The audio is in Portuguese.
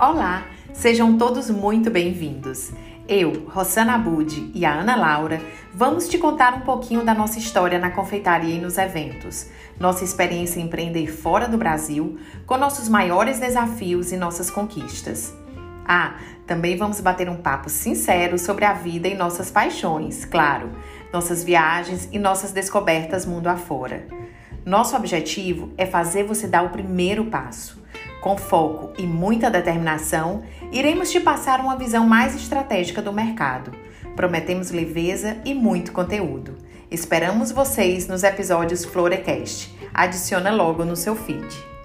Olá, sejam todos muito bem-vindos. Eu, Rossana Abud e a Ana Laura vamos te contar um pouquinho da nossa história na confeitaria e nos eventos, nossa experiência em empreender fora do Brasil, com nossos maiores desafios e nossas conquistas. Ah, também vamos bater um papo sincero sobre a vida e nossas paixões, claro, nossas viagens e nossas descobertas mundo afora. Nosso objetivo é fazer você dar o primeiro passo com foco e muita determinação, iremos te passar uma visão mais estratégica do mercado. Prometemos leveza e muito conteúdo. Esperamos vocês nos episódios Florecast. Adiciona logo no seu feed.